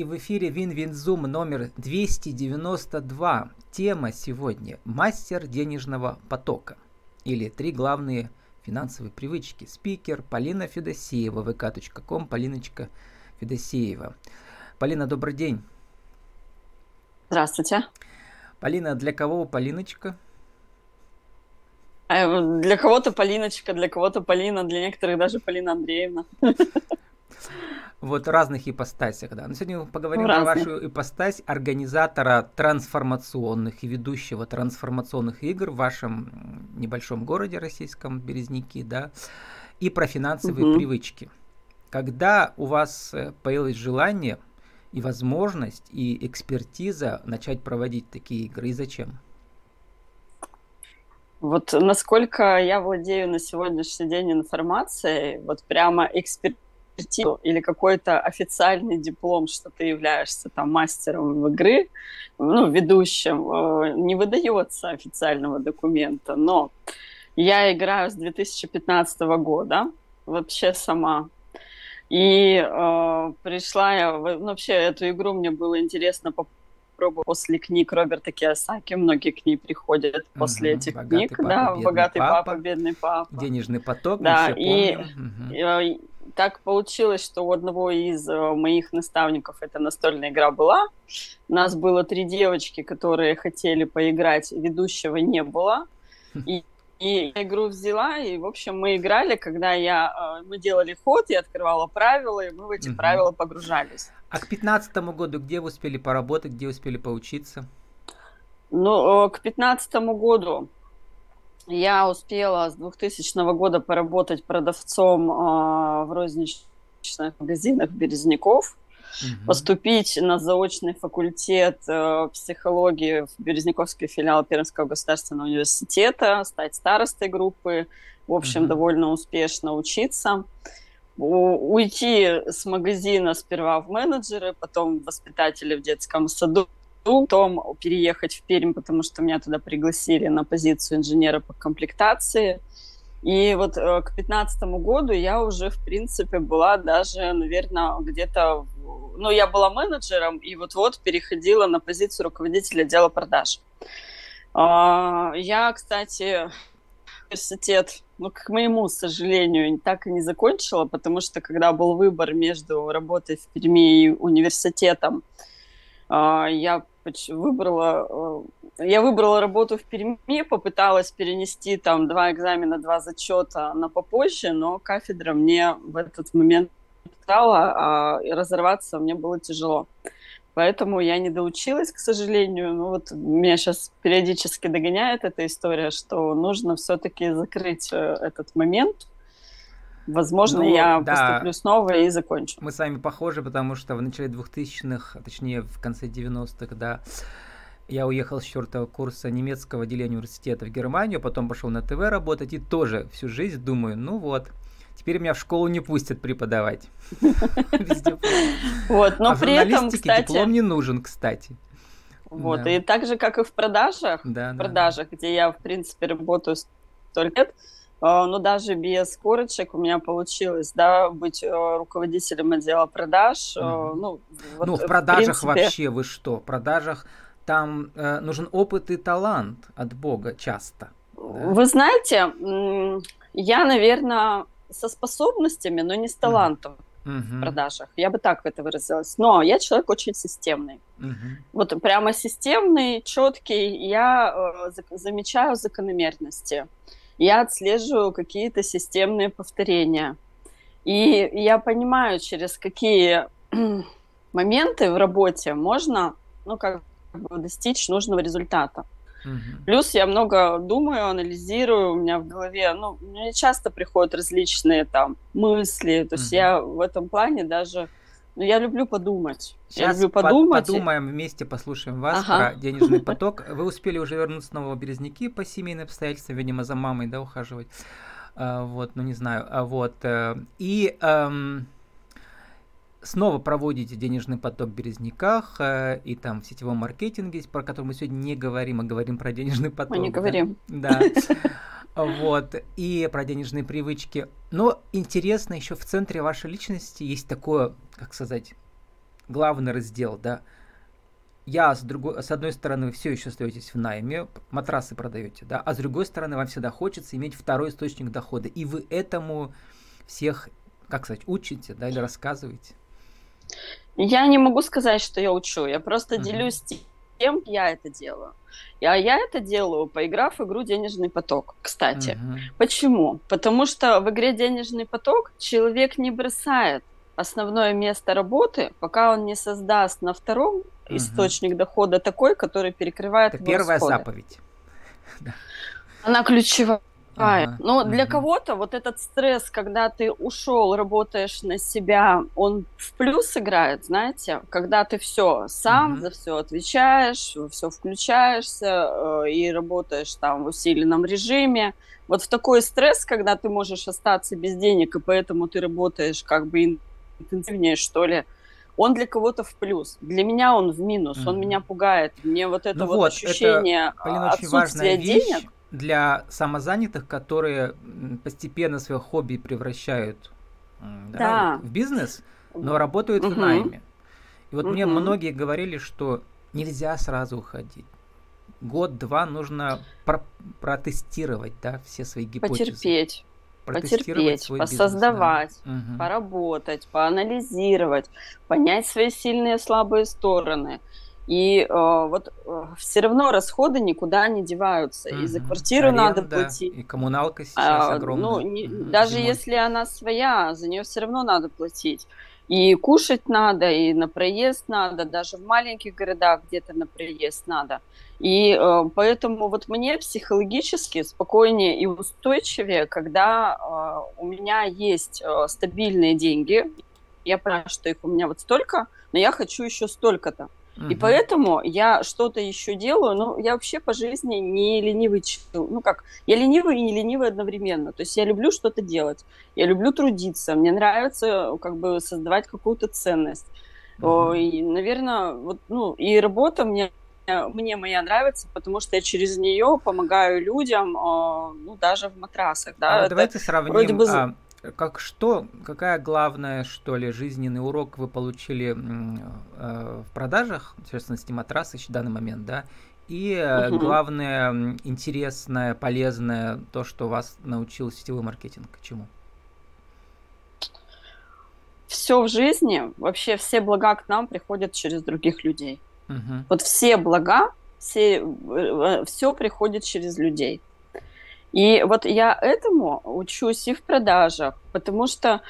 и в эфире WinWinZoom номер 292. Тема сегодня – мастер денежного потока. Или три главные финансовые привычки. Спикер Полина Федосеева, vk.com, Полиночка Федосеева. Полина, добрый день. Здравствуйте. Полина, для кого Полиночка? А, для кого-то Полиночка, для кого-то Полина, для некоторых даже Полина Андреевна. Вот в разных ипостасях, да. Но сегодня мы поговорим про вашу ипостась организатора трансформационных и ведущего трансформационных игр в вашем небольшом городе российском, Березники, да, и про финансовые угу. привычки. Когда у вас э, появилось желание и возможность, и экспертиза начать проводить такие игры, и зачем? Вот насколько я владею на сегодняшний день информацией, вот прямо экспертизу или какой-то официальный диплом, что ты являешься там мастером в игры, ну, ведущим, э, не выдается официального документа, но я играю с 2015 года вообще сама. И э, пришла я, ну, вообще эту игру мне было интересно пробовать после книг Роберта Киосаки. Многие к ней приходят после угу, этих книг. Папа, да, «Богатый папа, папа, бедный папа». «Денежный поток», да, и, угу. Так получилось, что у одного из э, моих наставников эта настольная игра была. У нас было три девочки, которые хотели поиграть, ведущего не было. И и я игру взяла, и, в общем, мы играли, когда я, э, мы делали ход, я открывала правила, и мы в эти угу. правила погружались. А к пятнадцатому году где вы успели поработать, где успели поучиться? Ну, э, к пятнадцатому году я успела с 2000 года поработать продавцом э, в розничных магазинах Березняков угу. поступить на заочный факультет э, психологии в Березняковский филиал Пермского государственного университета, стать старостой группы, в общем, угу. довольно успешно учиться уйти с магазина сперва в менеджеры, потом воспитатели в детском саду, потом переехать в Пермь, потому что меня туда пригласили на позицию инженера по комплектации. И вот э, к 2015 году я уже, в принципе, была даже, наверное, где-то ну, я была менеджером и вот-вот переходила на позицию руководителя отдела продаж. А, я, кстати, университет, ну, к моему сожалению, так и не закончила, потому что когда был выбор между работой в Перми и университетом, я выбрала, э, я выбрала работу в Перми, попыталась перенести там два экзамена, два зачета на попозже, но кафедра мне в этот момент стала, а разорваться мне было тяжело. Поэтому я не доучилась, к сожалению. Ну вот меня сейчас периодически догоняет эта история, что нужно все-таки закрыть э, этот момент. Возможно, ну, я да. поступлю снова и закончу. Мы с вами похожи, потому что в начале 2000-х, точнее в конце 90-х, да, я уехал с четвертого курса немецкого отделения университета в Германию, потом пошел на ТВ работать и тоже всю жизнь думаю, ну вот, Теперь меня в школу не пустят преподавать. Вот, но а при этом, кстати... диплом не нужен, кстати. Вот, и так же, как и в продажах, в продажах, где я, в принципе, работаю столько лет, а, но даже без корочек у меня получилось, да, быть э, руководителем отдела продаж. Mm. Ну, вот, ну, в продажах в принципе... вообще вы что? В продажах там э, нужен опыт и талант от Бога часто. Да? Вы знаете, я, наверное, со способностями, но не с талантом uh-huh. в продажах. Я бы так это выразилась. Но я человек очень системный. Uh-huh. Вот прямо системный, четкий. Я э, замечаю закономерности. Я отслеживаю какие-то системные повторения. И я понимаю, через какие моменты в работе можно, ну, как бы достичь нужного результата. Угу. Плюс я много думаю, анализирую, у меня в голове, ну, мне часто приходят различные там мысли, то есть я в этом плане даже, ну, я люблю подумать. Сейчас я люблю подумать. подумаем вместе, послушаем вас ага. про денежный поток. Вы успели уже вернуться снова в Березники по семейным обстоятельствам, видимо, за мамой, да, ухаживать. А, вот, ну не знаю, а вот. Э, и... Эм, снова проводите денежный поток в Березняках э, и там в сетевом маркетинге, про который мы сегодня не говорим, а говорим про денежный поток. Мы не говорим. Да. Вот, и про денежные привычки. Но интересно, еще в центре вашей личности есть такое, как сказать, главный раздел, да, я с другой, с одной стороны, вы все еще остаетесь в найме, матрасы продаете, да, а с другой стороны, вам всегда хочется иметь второй источник дохода, и вы этому всех, как сказать, учите, да, или рассказываете? Я не могу сказать, что я учу, я просто uh-huh. делюсь тем, я это делаю. А я это делаю, поиграв в игру «Денежный поток», кстати. Uh-huh. Почему? Потому что в игре «Денежный поток» человек не бросает основное место работы, пока он не создаст на втором угу. источник дохода такой, который перекрывает Это первая расходы. заповедь. Она ключевая. Ага, Но угу. для кого-то вот этот стресс, когда ты ушел, работаешь на себя, он в плюс играет, знаете, когда ты все сам угу. за все отвечаешь, все включаешься э, и работаешь там в усиленном режиме. Вот в такой стресс, когда ты можешь остаться без денег, и поэтому ты работаешь как бы интенсивнее, что ли, он для кого-то в плюс. Для меня он в минус, mm-hmm. он меня пугает. Мне вот это ну вот, вот ощущение это, Полина, отсутствия денег... для самозанятых, которые постепенно свое хобби превращают да. Да, в бизнес, но работают угу. в найме. И вот угу. мне многие говорили, что нельзя сразу уходить. Год-два нужно про- протестировать, да, все свои гипотезы. Потерпеть потерпеть, посоздавать, бизнес, да. поработать, поанализировать, понять свои сильные и слабые стороны. И э, вот э, все равно расходы никуда не деваются. Угу. И за квартиру Аренда, надо платить. И коммуналка сейчас а, огромная. Ну, не, угу. Даже Зимой. если она своя, за нее все равно надо платить. И кушать надо, и на проезд надо, даже в маленьких городах где-то на проезд надо. И э, поэтому вот мне психологически спокойнее и устойчивее, когда э, у меня есть э, стабильные деньги. Я понимаю, что их у меня вот столько, но я хочу еще столько-то. И поэтому я что-то еще делаю. Ну, я вообще по жизни не ленивый Ну, как, я ленивый и не ленивый одновременно. То есть я люблю что-то делать. Я люблю трудиться. Мне нравится как бы создавать какую-то ценность. Uh-huh. И, наверное, вот, ну, и работа мне мне моя нравится, потому что я через нее помогаю людям, а, ну, даже в матрасах. Да? А давайте сравним, бы... как что, какая главная, что ли, жизненный урок вы получили э, в продажах, в частности, матрасы в данный момент, да, и угу. главное, интересное, полезное, то, что вас научил сетевой маркетинг, чему? Все в жизни, вообще все блага к нам приходят через других людей. Угу. Вот все блага, все, э, все приходит через людей. И вот я этому учусь и в продажах, потому что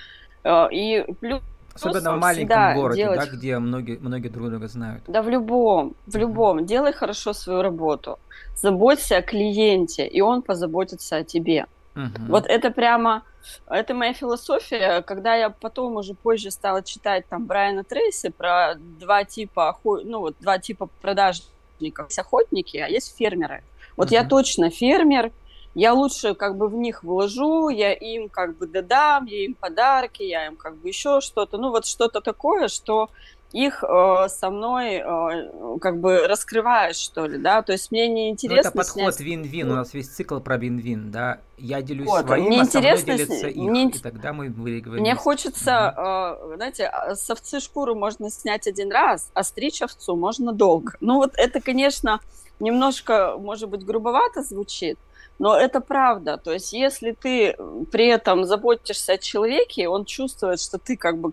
э, и плюс Особенно в маленьком городе, делать... да, где многие, многие друг друга знают. Да, в любом, в любом. Делай хорошо свою работу. Заботься о клиенте, и он позаботится о тебе. Mm-hmm. Вот это прямо, это моя философия. Когда я потом уже позже стала читать там Брайана Трейси про два типа, ну вот два типа продажников. Есть охотники, а есть фермеры. Вот mm-hmm. я точно фермер, я лучше как бы в них вложу, я им как бы додам, я им подарки, я им как бы еще что-то, ну вот что-то такое, что их э, со мной э, как бы раскрываешь, что ли, да, то есть мне не интересно. Ну, это подход снять... вин-вин, у нас весь цикл про вин-вин, да, я делюсь вот, своим, мне а интересно, делится их, мне... и тогда мы выигрываем. Мне хочется, угу. э, знаете, а, с овцы шкуру можно снять один раз, а стричь овцу можно долго. Ну вот это, конечно, немножко, может быть, грубовато звучит, но это правда. То есть, если ты при этом заботишься о человеке, он чувствует, что ты как бы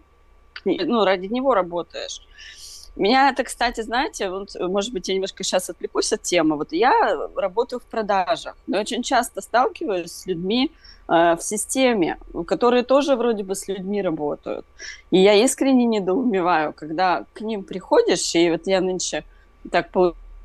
ну, ради него работаешь. Меня это, кстати, знаете, вот, может быть, я немножко сейчас отвлекусь от темы. Вот я работаю в продажах, но очень часто сталкиваюсь с людьми э, в системе, которые тоже вроде бы с людьми работают. И я искренне недоумеваю, когда к ним приходишь, и вот я нынче так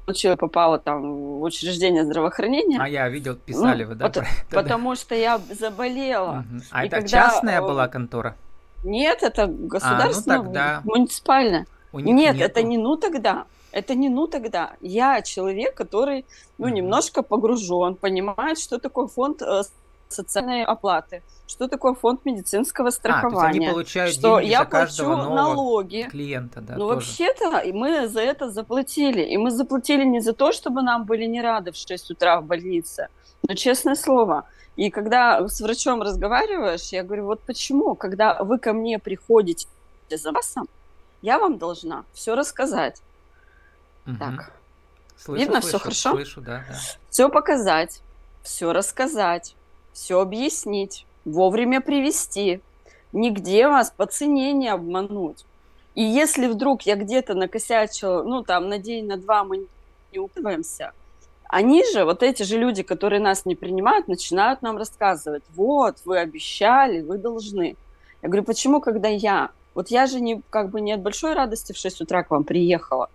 получила, попала там в учреждение здравоохранения. А я видел, писали ну, вы, да? Потому, потому что я заболела. Угу. А и это когда... частная э, была контора? Нет, это государственная, а, ну тогда... муниципальная. Нет, нету. это не ну тогда. Это не ну тогда. Я человек, который ну, немножко погружен, понимает, что такое фонд э, социальной оплаты, что такое фонд медицинского страхования. А, то они получают что деньги я плачу налоги. клиента, да. Ну, вообще-то мы за это заплатили. И мы заплатили не за то, чтобы нам были не рады в 6 утра в больнице. Но честное слово. И когда с врачом разговариваешь, я говорю, вот почему, когда вы ко мне приходите за запасом, Я вам должна все рассказать. Угу. Так. Слышу, Видно, слышу, все хорошо? Слышу, да, да. Все показать, все рассказать, все объяснить, вовремя привести, нигде вас по цене не обмануть. И если вдруг я где-то накосячила, ну, там, на день, на два мы не укладываемся, они же, вот эти же люди, которые нас не принимают, начинают нам рассказывать, вот, вы обещали, вы должны. Я говорю, почему, когда я? Вот я же не, как бы не от большой радости в 6 утра к вам приехала,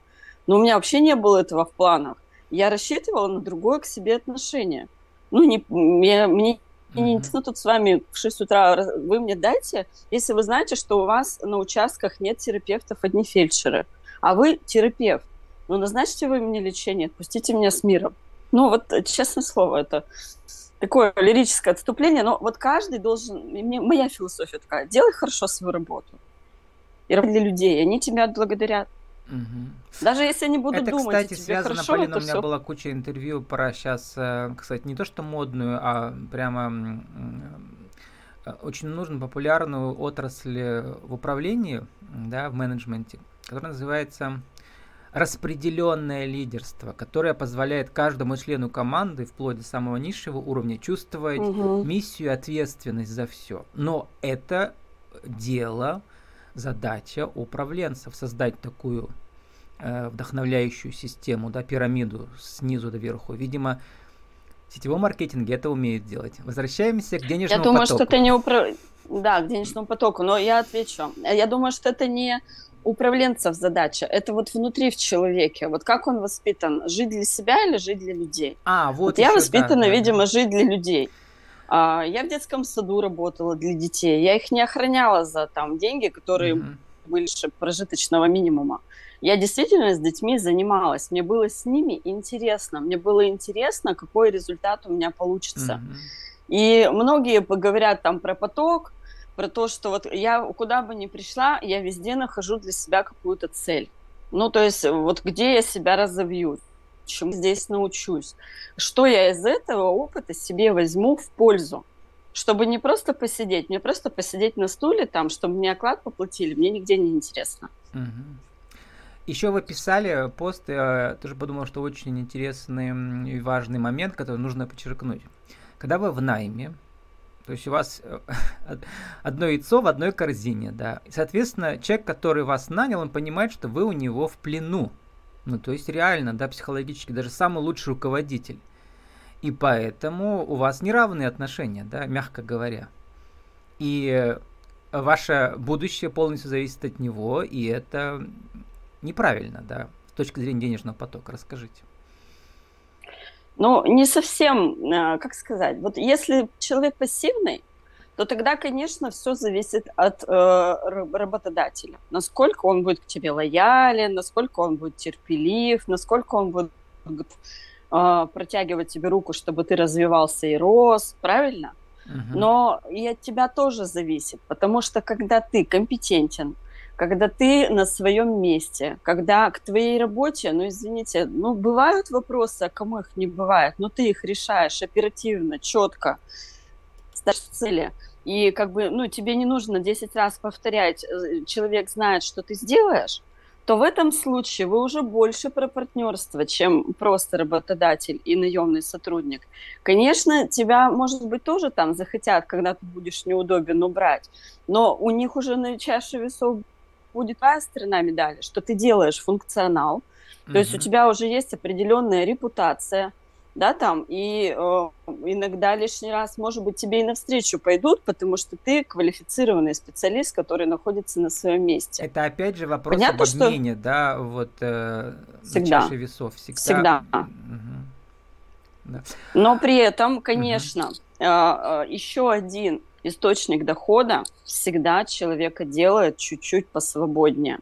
но у меня вообще не было этого в планах. Я рассчитывала на другое к себе отношение. Ну, не, мне, мне и не интересно тут с вами в 6 утра. Вы мне дайте, если вы знаете, что у вас на участках нет терапевтов, одни фельдшеры, а вы терапевт. Ну, назначьте вы мне лечение, отпустите меня с миром. Ну, вот, честное слово, это такое лирическое отступление, но вот каждый должен... Мне, моя философия такая, делай хорошо свою работу. И для людей, они тебя отблагодарят. Мгм. Даже если они будут Это, думать, кстати, тебе связано, хорошо, Полина, это у меня все была куча интервью про сейчас, кстати, не то что модную, а прямо э, очень нужную, популярную отрасль э, в управлении, да, в менеджменте, которая называется распределенное лидерство, которое позволяет каждому члену команды, вплоть до самого низшего уровня, чувствовать Мгм. миссию и ответственность за все. Но это дело, задача управленцев создать такую э, вдохновляющую систему, да, пирамиду снизу до верху. Видимо, в сетевом маркетинге это умеют делать. Возвращаемся к Я денежному думаю, потоку. что это не упра... Да, к денежному потоку, но я отвечу. Я думаю, что это не управленцев задача, это вот внутри в человеке. Вот как он воспитан, жить для себя или жить для людей? А, вот, Вот я ещё, да, воспитана, да, да. видимо, жить для людей. А, Я в детском саду работала для детей. Я их не охраняла за там деньги, которые Мгм. выше прожиточного минимума. Я действительно с детьми занималась. Мне было с ними интересно. Мне было интересно, какой результат у меня получится. Мгм. И многие говорят там про поток, про то, что вот я куда бы ни пришла, я везде нахожу для себя какую-то цель. Ну, то есть вот где я себя разовью, чему здесь научусь, что я из этого опыта себе возьму в пользу. Чтобы не просто посидеть, мне просто посидеть на стуле там, чтобы мне оклад поплатили, мне нигде не интересно. Еще вы писали пост, я тоже подумал, что очень интересный и важный момент, который нужно подчеркнуть. Когда вы в найме, то есть у вас э, од- одно яйцо в одной корзине, да, соответственно, человек, который вас нанял, он понимает, что вы у него в плену. Ну, то есть реально, да, психологически, даже самый лучший руководитель. И поэтому у вас неравные отношения, да, мягко говоря. И ваше будущее полностью зависит от него, и это неправильно, да, с точки зрения денежного потока. Расскажите. Ну, не совсем, э, как сказать, вот если человек пассивный, то тогда, конечно, все зависит от э, ра- работодателя. Насколько он будет к тебе лоялен, насколько он будет терпелив, насколько он будет э, протягивать тебе руку, чтобы ты развивался и рос, правильно? Мгм. Но и от тебя тоже зависит, потому что когда ты компетентен, когда ты на своем месте, когда к твоей работе, ну извините, ну бывают вопросы, а кому их не бывает, но ты их решаешь оперативно, четко, ставишь цели, и как бы, ну тебе не нужно 10 раз повторять, э, человек знает, что ты сделаешь, то в этом случае вы уже больше про партнерство, чем просто работодатель и наемный сотрудник. Конечно, тебя, может быть, тоже там захотят, когда ты будешь неудобен, убрать, но у них уже на чаше весов будет твоя сторона медали, что ты делаешь функционал, то есть у тебя уже есть определенная репутация, да, там, и э, иногда лишний раз, может быть, тебе и навстречу пойдут, потому что ты квалифицированный специалист, который находится на своем месте. Это опять же вопрос Понятно, об что- обмене, да, вот э, на Всегда. чаше весов. Всегда. Всегда. Да. Но при этом, конечно, э, э, еще один источник дохода всегда человека делает чуть-чуть посвободнее.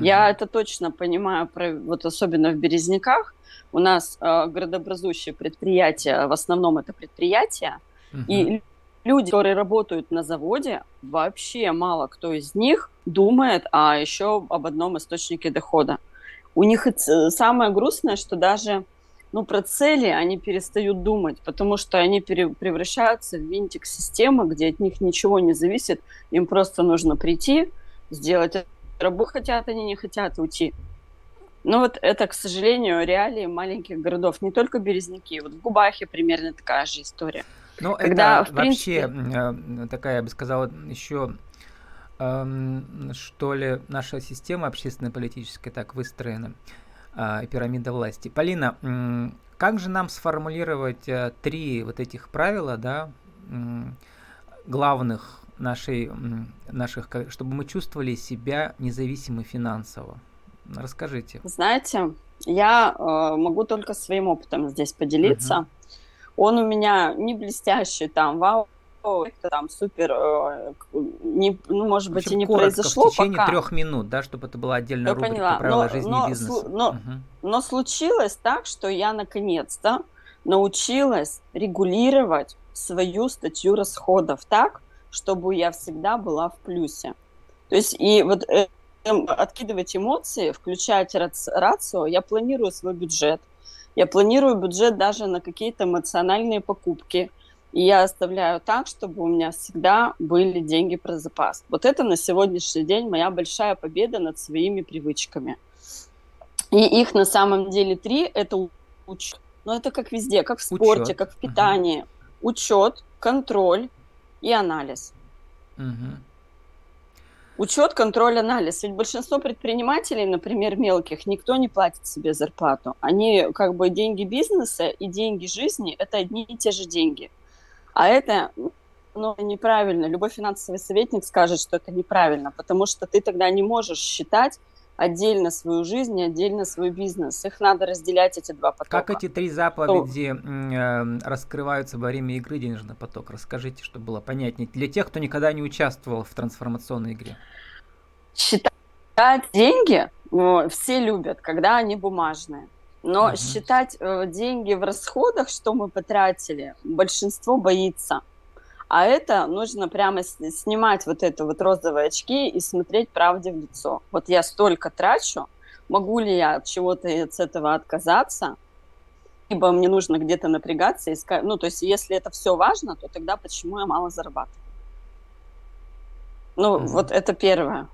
Я это точно понимаю, вот особенно в Березняках. У нас э, градообразующие предприятия, в основном это предприятия, и люди, которые работают на заводе, вообще мало кто из них думает а еще об одном источнике дохода. У них самое грустное, что даже ну, про цели они перестают думать, потому что они пере- превращаются в винтик системы, где от них ничего не зависит. Им просто нужно прийти, сделать работу хотят, они не хотят уйти. Ну вот это, к сожалению, реалии маленьких городов. Не только Березники. Вот в Губахе примерно такая же история. Ну, Когда, это в вообще принципе... такая, я бы сказала, еще эм, что ли, наша система общественно-политическая так выстроена, э, пирамида власти. Полина, э, как же нам сформулировать э, три вот этих правила, да, э, главных нашей, наших, чтобы мы чувствовали себя независимо финансово? Расскажите. Знаете, я э, могу только своим опытом здесь поделиться. Угу. Он у меня не блестящий, там, вау, это там супер, э, не, ну, может быть, и не коротко, произошло в течение пока. трех минут, да, чтобы это была отдельная я рубрика поняла. правила но, жизни но, и бизнеса. Но, угу. но случилось так, что я наконец-то научилась регулировать свою статью расходов так, чтобы я всегда была в плюсе. То есть и вот э, эм, откидывать эмоции, включать рацию, я планирую свой бюджет. Я планирую бюджет даже на какие-то эмоциональные покупки. И я оставляю так, чтобы у меня всегда были деньги про запас. Вот это на сегодняшний день моя большая победа над своими привычками. И их на самом деле три. Это учет. Но это как везде, как в спорте, учет. как в питании. Угу. Учет, контроль и анализ. Угу. Учет, контроль, анализ. Ведь большинство предпринимателей, например, мелких, никто не платит себе зарплату. Они как бы деньги бизнеса и деньги жизни – это одни и те же деньги. А это ну, неправильно. Любой финансовый советник скажет, что это неправильно, потому что ты тогда не можешь считать отдельно свою жизнь и отдельно свой бизнес. Их надо разделять, эти два потока. Как эти три заповеди э, раскрываются во время игры «Денежный поток»? Расскажите, чтобы было понятнее. Для тех, кто никогда не участвовал в трансформационной игре. Считать деньги все любят, когда они бумажные. Но угу. считать э, деньги в расходах, что мы потратили, большинство боится. А это нужно прямо снимать вот это вот розовые очки и смотреть правде в лицо. Вот я столько трачу, могу ли я от чего-то с этого отказаться, либо мне нужно где-то напрягаться, искать. ну, то есть если это все важно, то тогда почему я мало зарабатываю? Ну, mm вот это первое.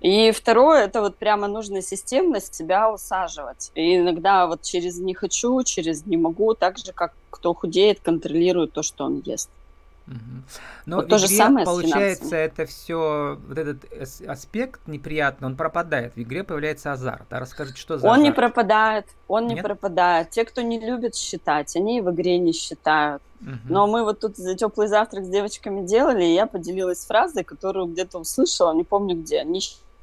И второе, это вот прямо нужно системность себя усаживать. И иногда вот через «не хочу», через «не могу», так же, как кто худеет, контролирует то, что он ест. Но вот то же самое получается, это все, вот этот аспект неприятный, он пропадает. В игре появляется азарт. А расскажите, что за Он азарт? не пропадает, он Нет? не пропадает. Те, кто не любит считать, они в игре не считают. Угу. Но мы вот тут за теплый завтрак с девочками делали, и я поделилась фразой, которую где-то услышала, не помню где. Не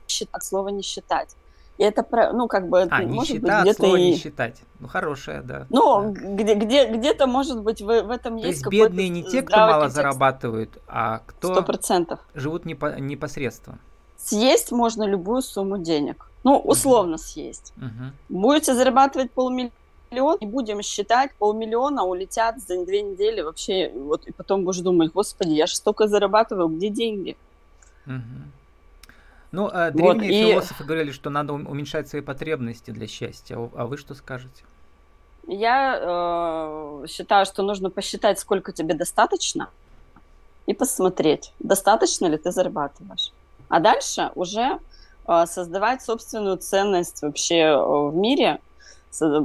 считать, слово не считать. И это, ну, как бы, а, может нищета, быть, где-то и... не считать. Ну, хорошее, да. Ну, да. Где, где, где-то, может быть, в, в этом То есть бедные не те, кто мало текст. зарабатывают, а кто 100%. живут непо- непосредственно. Съесть можно любую сумму денег. Ну, условно uh-huh. съесть. Uh-huh. Будете зарабатывать полмиллиона, не будем считать, полмиллиона улетят за две недели вообще. Вот, и потом будешь думать, господи, я же столько зарабатываю, где деньги? Uh-huh. Ну, а древние вот, философы и... говорили, что надо уменьшать свои потребности для счастья. А вы что скажете? Я э, считаю, что нужно посчитать, сколько тебе достаточно, и посмотреть, достаточно ли ты зарабатываешь. А дальше уже э, создавать собственную ценность вообще э, в мире,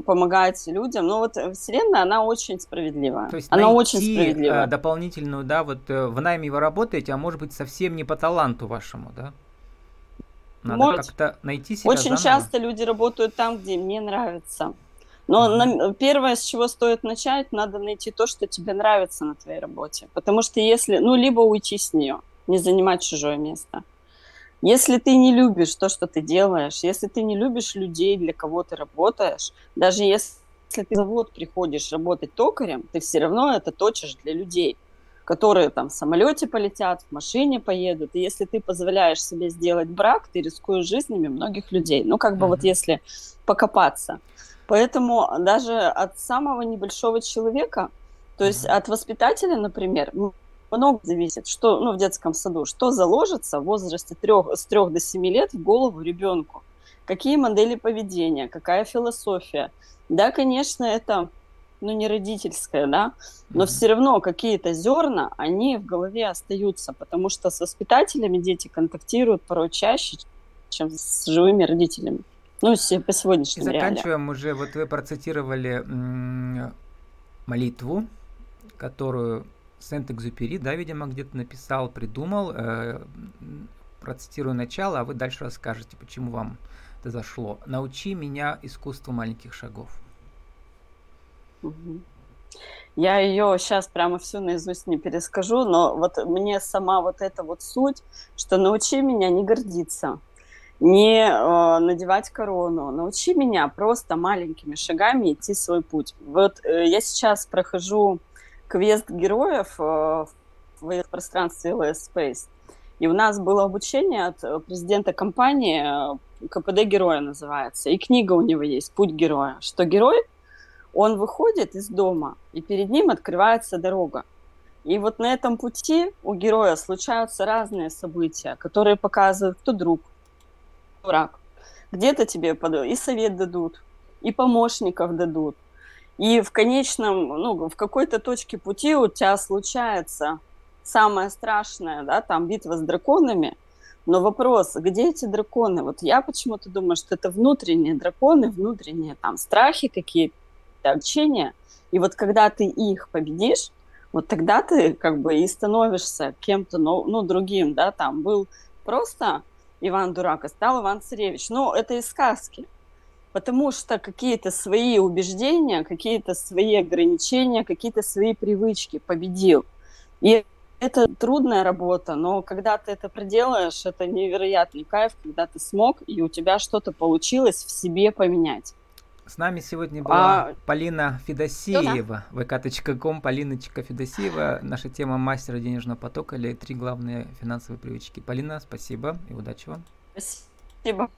помогать людям. Но вот Вселенная, она очень справедливая. То есть она найти очень справедливая. Э, дополнительную, да, вот в найме вы работаете, а может быть совсем не по таланту вашему, да? Надо Может, как-то найти себя Очень заново. часто люди работают там, где мне нравится. Но mm-hmm. на, первое, с чего стоит начать, надо найти то, что тебе нравится на твоей работе. Потому что если, ну, либо уйти с нее, не занимать чужое место. Если ты не любишь то, что ты делаешь, если ты не любишь людей, для кого ты работаешь, даже если ты в завод приходишь работать токарем, ты все равно это точишь для людей которые там в самолете полетят, в машине поедут. И если ты позволяешь себе сделать брак, ты рискуешь жизнями многих людей. Ну, как бы mm-hmm. вот если покопаться. Поэтому даже от самого небольшого человека, то есть mm-hmm. от воспитателя, например, много зависит, что, ну, в детском саду, что заложится в возрасте трех, с 3 до 7 лет в голову ребенку. Какие модели поведения, какая философия. Да, конечно, это ну, не родительское, да, но mm-hmm. все равно какие-то зерна, они в голове остаются, потому что с воспитателями дети контактируют порой чаще, чем с живыми родителями. Ну, по сегодняшнему И заканчиваем реалиям. уже, вот вы процитировали молитву, которую Сент-Экзюпери, да, видимо, где-то написал, придумал. Э, процитирую начало, а вы дальше расскажете, почему вам это зашло. «Научи меня искусству маленьких шагов». Я ее сейчас прямо всю наизусть не перескажу, но вот мне сама вот эта вот суть, что научи меня не гордиться, не э, надевать корону, научи меня просто маленькими шагами идти свой путь. Вот э, я сейчас прохожу квест героев э, в пространстве LS Space, и у нас было обучение от э, президента компании, э, КПД героя называется, и книга у него есть «Путь героя», что герой – он выходит из дома, и перед ним открывается дорога. И вот на этом пути у героя случаются разные события, которые показывают, кто друг, кто враг. Где-то тебе и совет дадут, и помощников дадут. И в конечном, ну, в какой-то точке пути у тебя случается самое страшное, да, там битва с драконами. Но вопрос, где эти драконы? Вот я почему-то думаю, что это внутренние драконы, внутренние там страхи какие-то, общения. И вот когда ты их победишь, вот тогда ты как бы и становишься кем-то, ну, ну другим, да, там был просто Иван Дурак, а стал Иван Царевич. Но это из сказки. Потому что какие-то свои убеждения, какие-то свои ограничения, какие-то свои привычки победил. И это трудная работа, но когда ты это проделаешь, это невероятный кайф, когда ты смог, и у тебя что-то получилось в себе поменять. С нами сегодня была а... Полина Федосеева, vk.com, Полиночка Федосеева. Наша тема мастера денежного потока или три главные финансовые привычки. Полина, спасибо и удачи вам. Спасибо.